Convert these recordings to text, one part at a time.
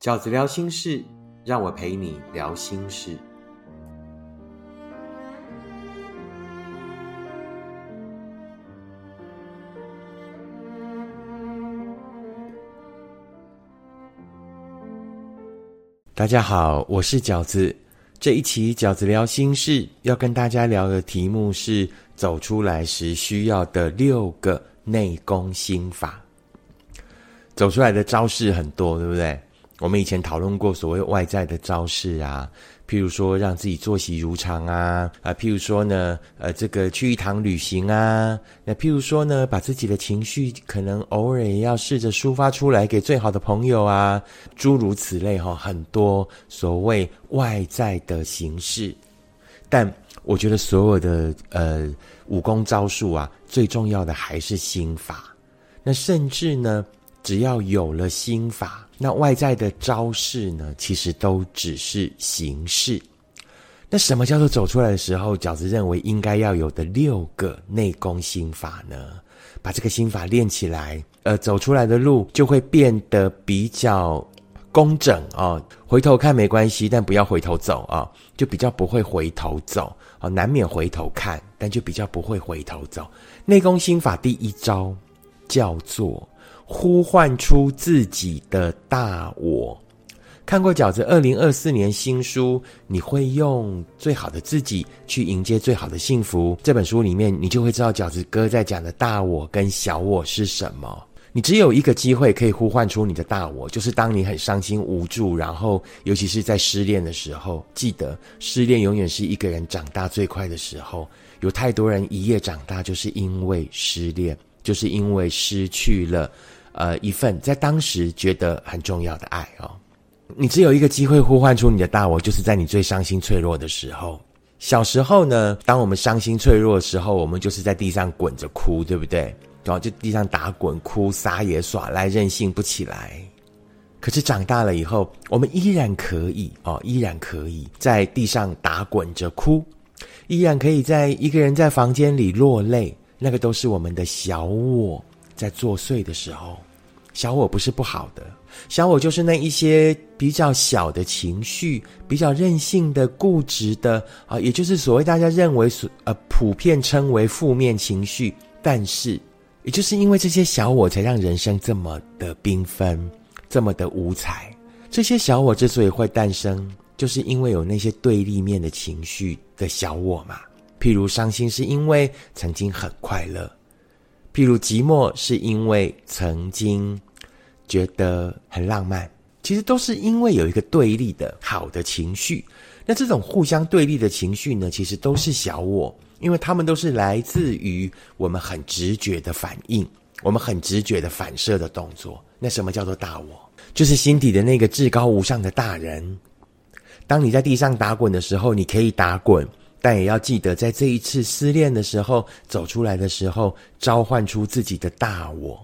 饺子聊心事，让我陪你聊心事。大家好，我是饺子。这一期饺子聊心事要跟大家聊的题目是走出来时需要的六个内功心法。走出来的招式很多，对不对？我们以前讨论过所谓外在的招式啊，譬如说让自己作息如常啊，啊，譬如说呢，呃，这个去一趟旅行啊，那譬如说呢，把自己的情绪可能偶尔也要试着抒发出来给最好的朋友啊，诸如此类哈，很多所谓外在的形式，但我觉得所有的呃武功招数啊，最重要的还是心法，那甚至呢。只要有了心法，那外在的招式呢，其实都只是形式。那什么叫做走出来的时候，饺子认为应该要有的六个内功心法呢？把这个心法练起来，呃，走出来的路就会变得比较工整啊。回头看没关系，但不要回头走啊，就比较不会回头走啊。难免回头看，但就比较不会回头走。内功心法第一招叫做。呼唤出自己的大我。看过饺子二零二四年新书，你会用最好的自己去迎接最好的幸福。这本书里面，你就会知道饺子哥在讲的大我跟小我是什么。你只有一个机会可以呼唤出你的大我，就是当你很伤心无助，然后尤其是在失恋的时候。记得，失恋永远是一个人长大最快的时候。有太多人一夜长大，就是因为失恋，就是因为失去了。呃，一份在当时觉得很重要的爱哦，你只有一个机会呼唤出你的大我，就是在你最伤心脆弱的时候。小时候呢，当我们伤心脆弱的时候，我们就是在地上滚着哭，对不对？然后就地上打滚哭，撒野耍赖，任性不起来。可是长大了以后，我们依然可以哦，依然可以在地上打滚着哭，依然可以在一个人在房间里落泪，那个都是我们的小我。在作祟的时候，小我不是不好的，小我就是那一些比较小的情绪，比较任性的、固执的啊，也就是所谓大家认为所呃普遍称为负面情绪。但是，也就是因为这些小我，才让人生这么的缤纷，这么的五彩。这些小我之所以会诞生，就是因为有那些对立面的情绪的小我嘛。譬如伤心，是因为曾经很快乐。譬如寂寞，是因为曾经觉得很浪漫，其实都是因为有一个对立的好的情绪。那这种互相对立的情绪呢，其实都是小我，因为他们都是来自于我们很直觉的反应，我们很直觉的反射的动作。那什么叫做大我？就是心底的那个至高无上的大人。当你在地上打滚的时候，你可以打滚。但也要记得，在这一次失恋的时候，走出来的时候，召唤出自己的大我。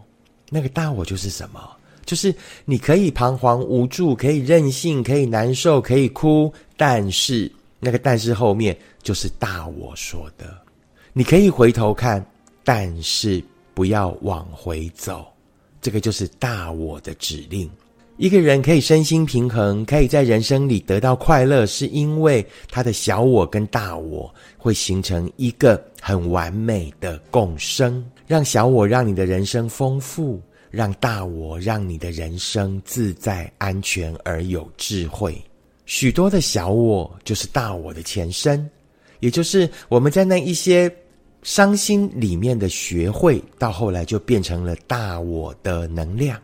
那个大我就是什么？就是你可以彷徨无助，可以任性，可以难受，可以哭。但是那个但是后面就是大我说的，你可以回头看，但是不要往回走。这个就是大我的指令。一个人可以身心平衡，可以在人生里得到快乐，是因为他的小我跟大我会形成一个很完美的共生，让小我让你的人生丰富，让大我让你的人生自在、安全而有智慧。许多的小我就是大我的前身，也就是我们在那一些伤心里面的学会，到后来就变成了大我的能量。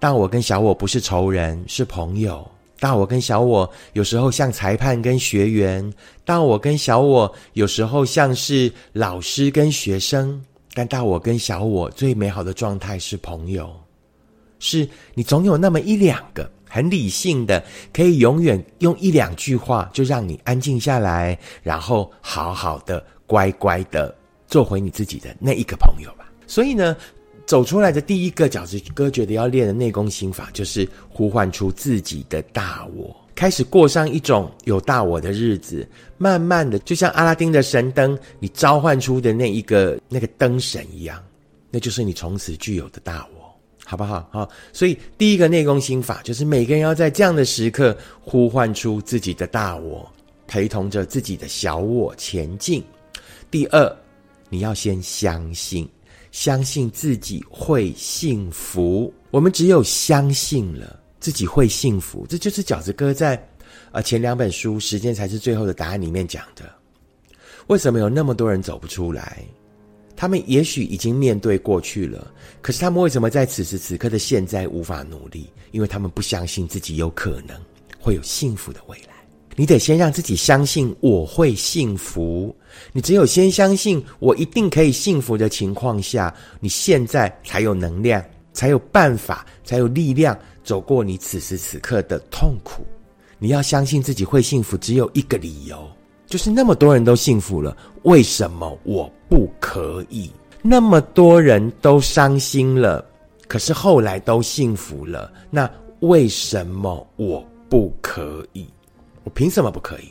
大我跟小我不是仇人，是朋友。大我跟小我有时候像裁判跟学员，大我跟小我有时候像是老师跟学生。但大我跟小我最美好的状态是朋友，是你总有那么一两个很理性的，可以永远用一两句话就让你安静下来，然后好好的、乖乖的做回你自己的那一个朋友吧。所以呢。走出来的第一个饺子哥觉得要练的内功心法，就是呼唤出自己的大我，开始过上一种有大我的日子。慢慢的，就像阿拉丁的神灯，你召唤出的那一个那个灯神一样，那就是你从此具有的大我。好不好？好，所以第一个内功心法就是每个人要在这样的时刻呼唤出自己的大我，陪同着自己的小我前进。第二，你要先相信，相信自己会幸福。我们只有相信了自己会幸福，这就是饺子哥在呃前两本书《时间才是最后的答案》里面讲的。为什么有那么多人走不出来？他们也许已经面对过去了，可是他们为什么在此时此刻的现在无法努力？因为他们不相信自己有可能会有幸福的未来。你得先让自己相信我会幸福。你只有先相信我一定可以幸福的情况下，你现在才有能量，才有办法，才有力量走过你此时此刻的痛苦。你要相信自己会幸福，只有一个理由。就是那么多人都幸福了，为什么我不可以？那么多人都伤心了，可是后来都幸福了，那为什么我不可以？凭什么不可以？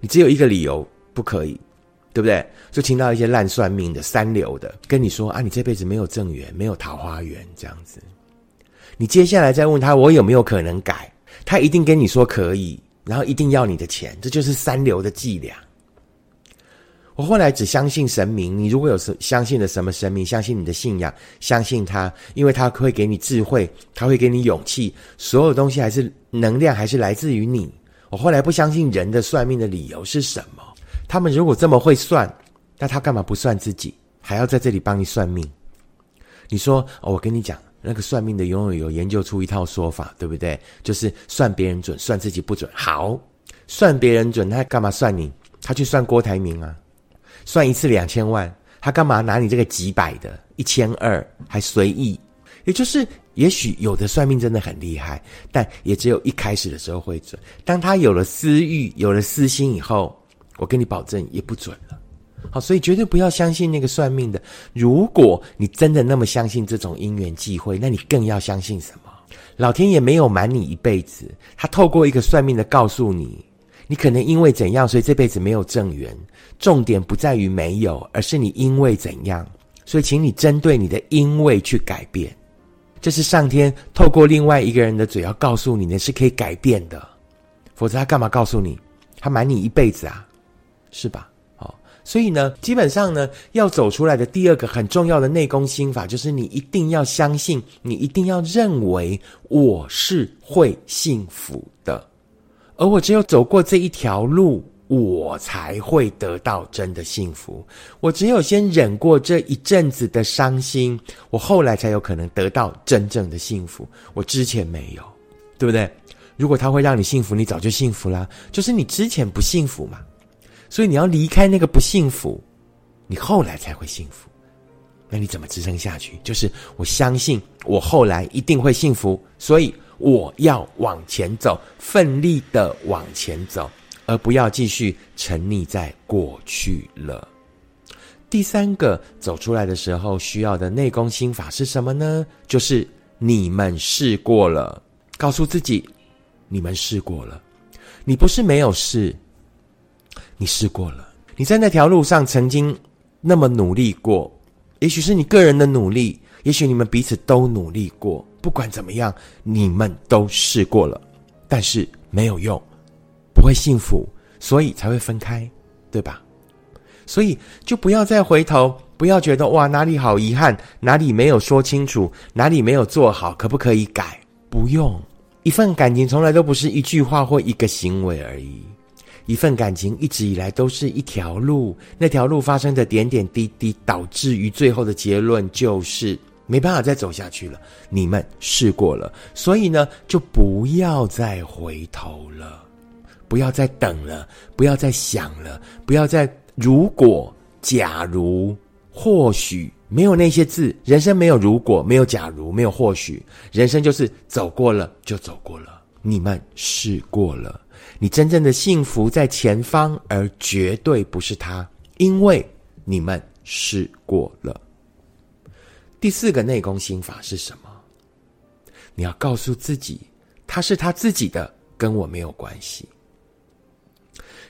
你只有一个理由不可以，对不对？就听到一些烂算命的、三流的跟你说啊，你这辈子没有正缘，没有桃花源，这样子。你接下来再问他，我有没有可能改？他一定跟你说可以。然后一定要你的钱，这就是三流的伎俩。我后来只相信神明。你如果有什相信的什么神明，相信你的信仰，相信他，因为他会给你智慧，他会给你勇气。所有东西还是能量，还是来自于你。我后来不相信人的算命的理由是什么？他们如果这么会算，那他干嘛不算自己，还要在这里帮你算命？你说，我跟你讲。那个算命的永远有研究出一套说法，对不对？就是算别人准，算自己不准。好，算别人准，他干嘛算你？他去算郭台铭啊，算一次两千万，他干嘛拿你这个几百的、一千二还随意？也就是，也许有的算命真的很厉害，但也只有一开始的时候会准。当他有了私欲、有了私心以后，我跟你保证也不准了。好，所以绝对不要相信那个算命的。如果你真的那么相信这种因缘际会，那你更要相信什么？老天爷没有瞒你一辈子，他透过一个算命的告诉你，你可能因为怎样，所以这辈子没有正缘。重点不在于没有，而是你因为怎样。所以，请你针对你的因为去改变。这是上天透过另外一个人的嘴要告诉你的，是可以改变的。否则他干嘛告诉你？他瞒你一辈子啊，是吧？哦所以呢，基本上呢，要走出来的第二个很重要的内功心法，就是你一定要相信，你一定要认为我是会幸福的，而我只有走过这一条路，我才会得到真的幸福。我只有先忍过这一阵子的伤心，我后来才有可能得到真正的幸福。我之前没有，对不对？如果他会让你幸福，你早就幸福啦。就是你之前不幸福嘛。所以你要离开那个不幸福，你后来才会幸福。那你怎么支撑下去？就是我相信我后来一定会幸福，所以我要往前走，奋力的往前走，而不要继续沉溺在过去了。第三个走出来的时候需要的内功心法是什么呢？就是你们试过了，告诉自己你们试过了，你不是没有试。你试过了，你在那条路上曾经那么努力过，也许是你个人的努力，也许你们彼此都努力过。不管怎么样，你们都试过了，但是没有用，不会幸福，所以才会分开，对吧？所以就不要再回头，不要觉得哇哪里好遗憾，哪里没有说清楚，哪里没有做好，可不可以改？不用，一份感情从来都不是一句话或一个行为而已。一份感情一直以来都是一条路，那条路发生的点点滴滴，导致于最后的结论就是没办法再走下去了。你们试过了，所以呢，就不要再回头了，不要再等了，不要再想了，不要再如果、假如、或许，没有那些字，人生没有如果，没有假如，没有或许，人生就是走过了就走过了。你们试过了。你真正的幸福在前方，而绝对不是他，因为你们试过了。第四个内功心法是什么？你要告诉自己，他是他自己的，跟我没有关系。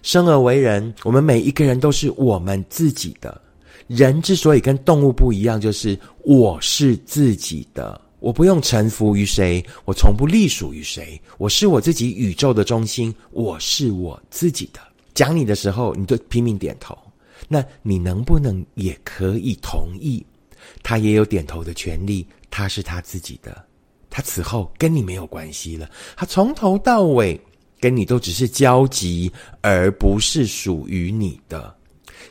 生而为人，我们每一个人都是我们自己的。人之所以跟动物不一样，就是我是自己的，我不用臣服于谁，我从不隶属于谁，我是我自己宇宙的中心，我是我自己的。讲你的时候，你就拼命点头。那你能不能也可以同意？他也有点头的权利，他是他自己的，他此后跟你没有关系了。他从头到尾跟你都只是交集，而不是属于你的。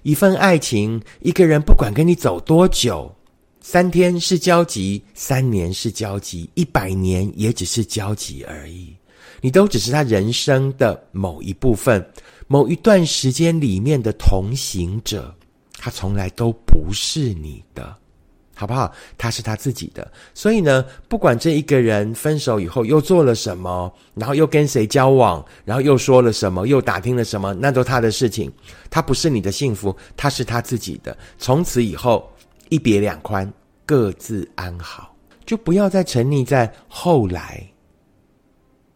一份爱情，一个人不管跟你走多久，三天是交集，三年是交集，一百年也只是交集而已。你都只是他人生的某一部分。某一段时间里面的同行者，他从来都不是你的，好不好？他是他自己的。所以呢，不管这一个人分手以后又做了什么，然后又跟谁交往，然后又说了什么，又打听了什么，那都他的事情。他不是你的幸福，他是他自己的。从此以后，一别两宽，各自安好，就不要再沉溺在后来。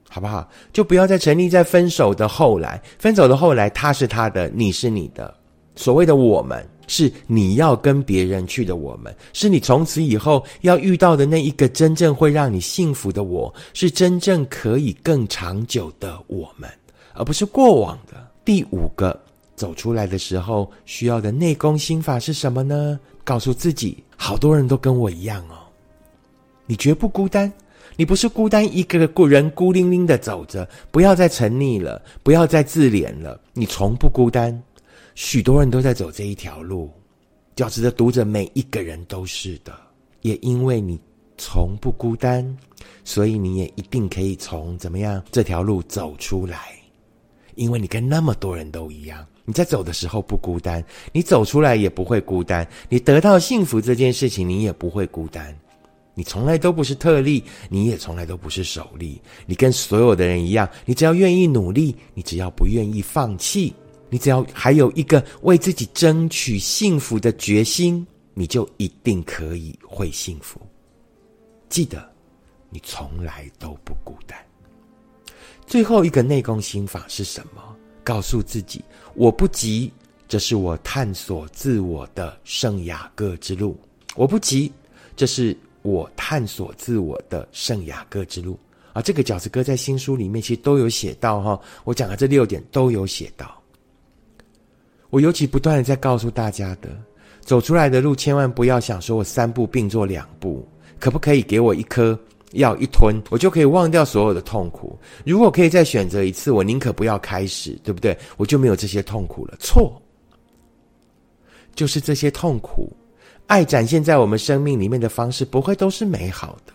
好不好？就不要再沉溺在分手的后来。分手的后来，他是他的，你是你的。所谓的我们，是你要跟别人去的。我们是你从此以后要遇到的那一个真正会让你幸福的我，是真正可以更长久的我们，而不是过往的。第五个，走出来的时候需要的内功心法是什么呢？告诉自己，好多人都跟我一样哦，你绝不孤单。你不是孤单一个孤人，孤零零的走着，不要再沉溺了，不要再自怜了。你从不孤单，许多人都在走这一条路。饺子的读者每一个人都是的，也因为你从不孤单，所以你也一定可以从怎么样这条路走出来。因为你跟那么多人都一样，你在走的时候不孤单，你走出来也不会孤单，你得到幸福这件事情，你也不会孤单。你从来都不是特例，你也从来都不是首例。你跟所有的人一样，你只要愿意努力，你只要不愿意放弃，你只要还有一个为自己争取幸福的决心，你就一定可以会幸福。记得，你从来都不孤单。最后一个内功心法是什么？告诉自己，我不急，这是我探索自我的圣雅各之路。我不急，这是。我探索自我的圣雅各之路啊，这个饺子哥在新书里面其实都有写到哈。我讲的这六点都有写到。我尤其不断的在告诉大家的，走出来的路千万不要想说我三步并作两步，可不可以给我一颗药一吞，我就可以忘掉所有的痛苦？如果可以再选择一次，我宁可不要开始，对不对？我就没有这些痛苦了。错，就是这些痛苦。爱展现在我们生命里面的方式，不会都是美好的。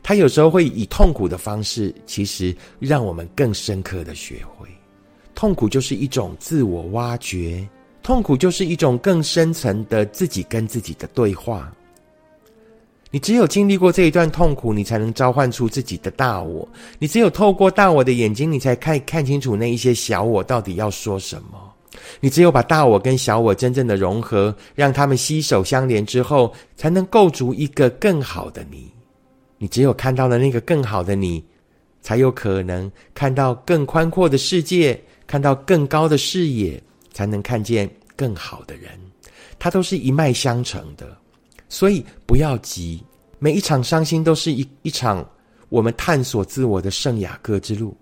它有时候会以痛苦的方式，其实让我们更深刻的学会。痛苦就是一种自我挖掘，痛苦就是一种更深层的自己跟自己的对话。你只有经历过这一段痛苦，你才能召唤出自己的大我。你只有透过大我的眼睛，你才看看清楚那一些小我到底要说什么。你只有把大我跟小我真正的融合，让他们携手相连之后，才能构筑一个更好的你。你只有看到了那个更好的你，才有可能看到更宽阔的世界，看到更高的视野，才能看见更好的人。它都是一脉相承的，所以不要急。每一场伤心都是一一场我们探索自我的圣雅各之路。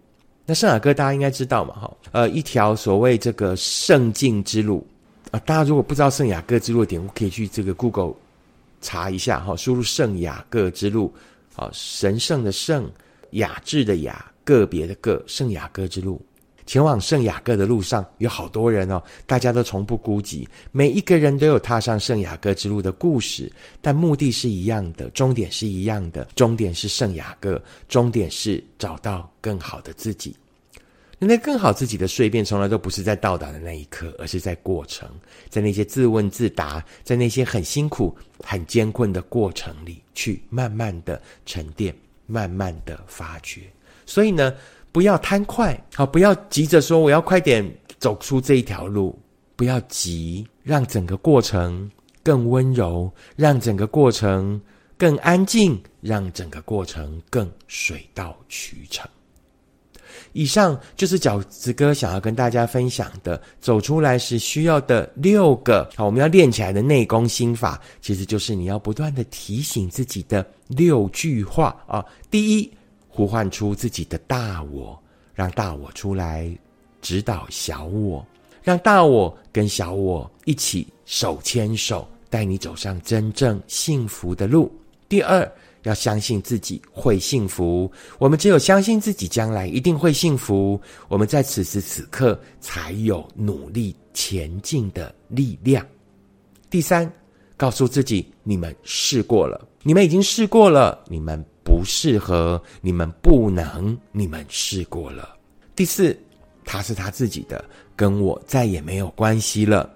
那圣雅各大家应该知道嘛？哈，呃，一条所谓这个圣境之路啊，大家如果不知道圣雅各之路的点，我可以去这个 Google 查一下哈，输入圣雅各之路，啊，神圣的圣，雅致的雅，个别的个，圣雅各之路。前往圣雅各的路上有好多人哦，大家都从不孤寂，每一个人都有踏上圣雅各之路的故事，但目的是一样的，终点是一样的，终点是圣雅各，终点是找到更好的自己。那更好自己的蜕变，从来都不是在到达的那一刻，而是在过程，在那些自问自答，在那些很辛苦、很艰困的过程里，去慢慢的沉淀，慢慢的发掘。所以呢。不要贪快，好，不要急着说我要快点走出这一条路，不要急，让整个过程更温柔，让整个过程更安静，让整个过程更水到渠成。以上就是饺子哥想要跟大家分享的，走出来时需要的六个好，我们要练起来的内功心法，其实就是你要不断的提醒自己的六句话啊。第一，呼唤出自己的大我，让大我出来指导小我，让大我跟小我一起手牵手，带你走上真正幸福的路。第二。要相信自己会幸福，我们只有相信自己将来一定会幸福，我们在此时此刻才有努力前进的力量。第三，告诉自己你们试过了，你们已经试过了，你们不适合，你们不能，你们试过了。第四，他是他自己的，跟我再也没有关系了。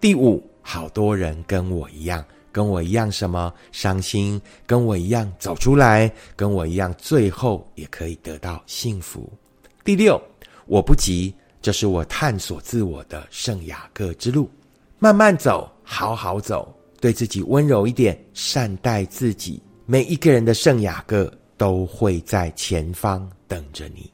第五，好多人跟我一样。跟我一样什么伤心？跟我一样走出来，跟我一样最后也可以得到幸福。第六，我不急，这是我探索自我的圣雅各之路，慢慢走，好好走，对自己温柔一点，善待自己。每一个人的圣雅各都会在前方等着你。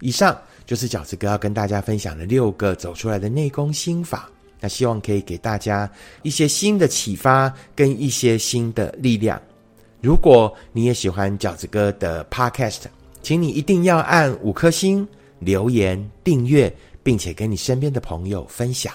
以上就是饺子哥要跟大家分享的六个走出来的内功心法。那希望可以给大家一些新的启发跟一些新的力量。如果你也喜欢饺子哥的 Podcast，请你一定要按五颗星、留言、订阅，并且跟你身边的朋友分享。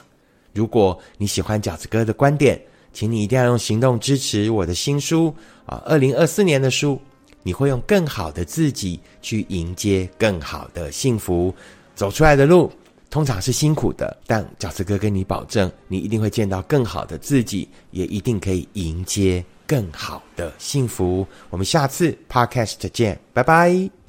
如果你喜欢饺子哥的观点，请你一定要用行动支持我的新书啊，二零二四年的书，你会用更好的自己去迎接更好的幸福，走出来的路。通常是辛苦的，但饺子哥跟你保证，你一定会见到更好的自己，也一定可以迎接更好的幸福。我们下次 podcast 见，拜拜。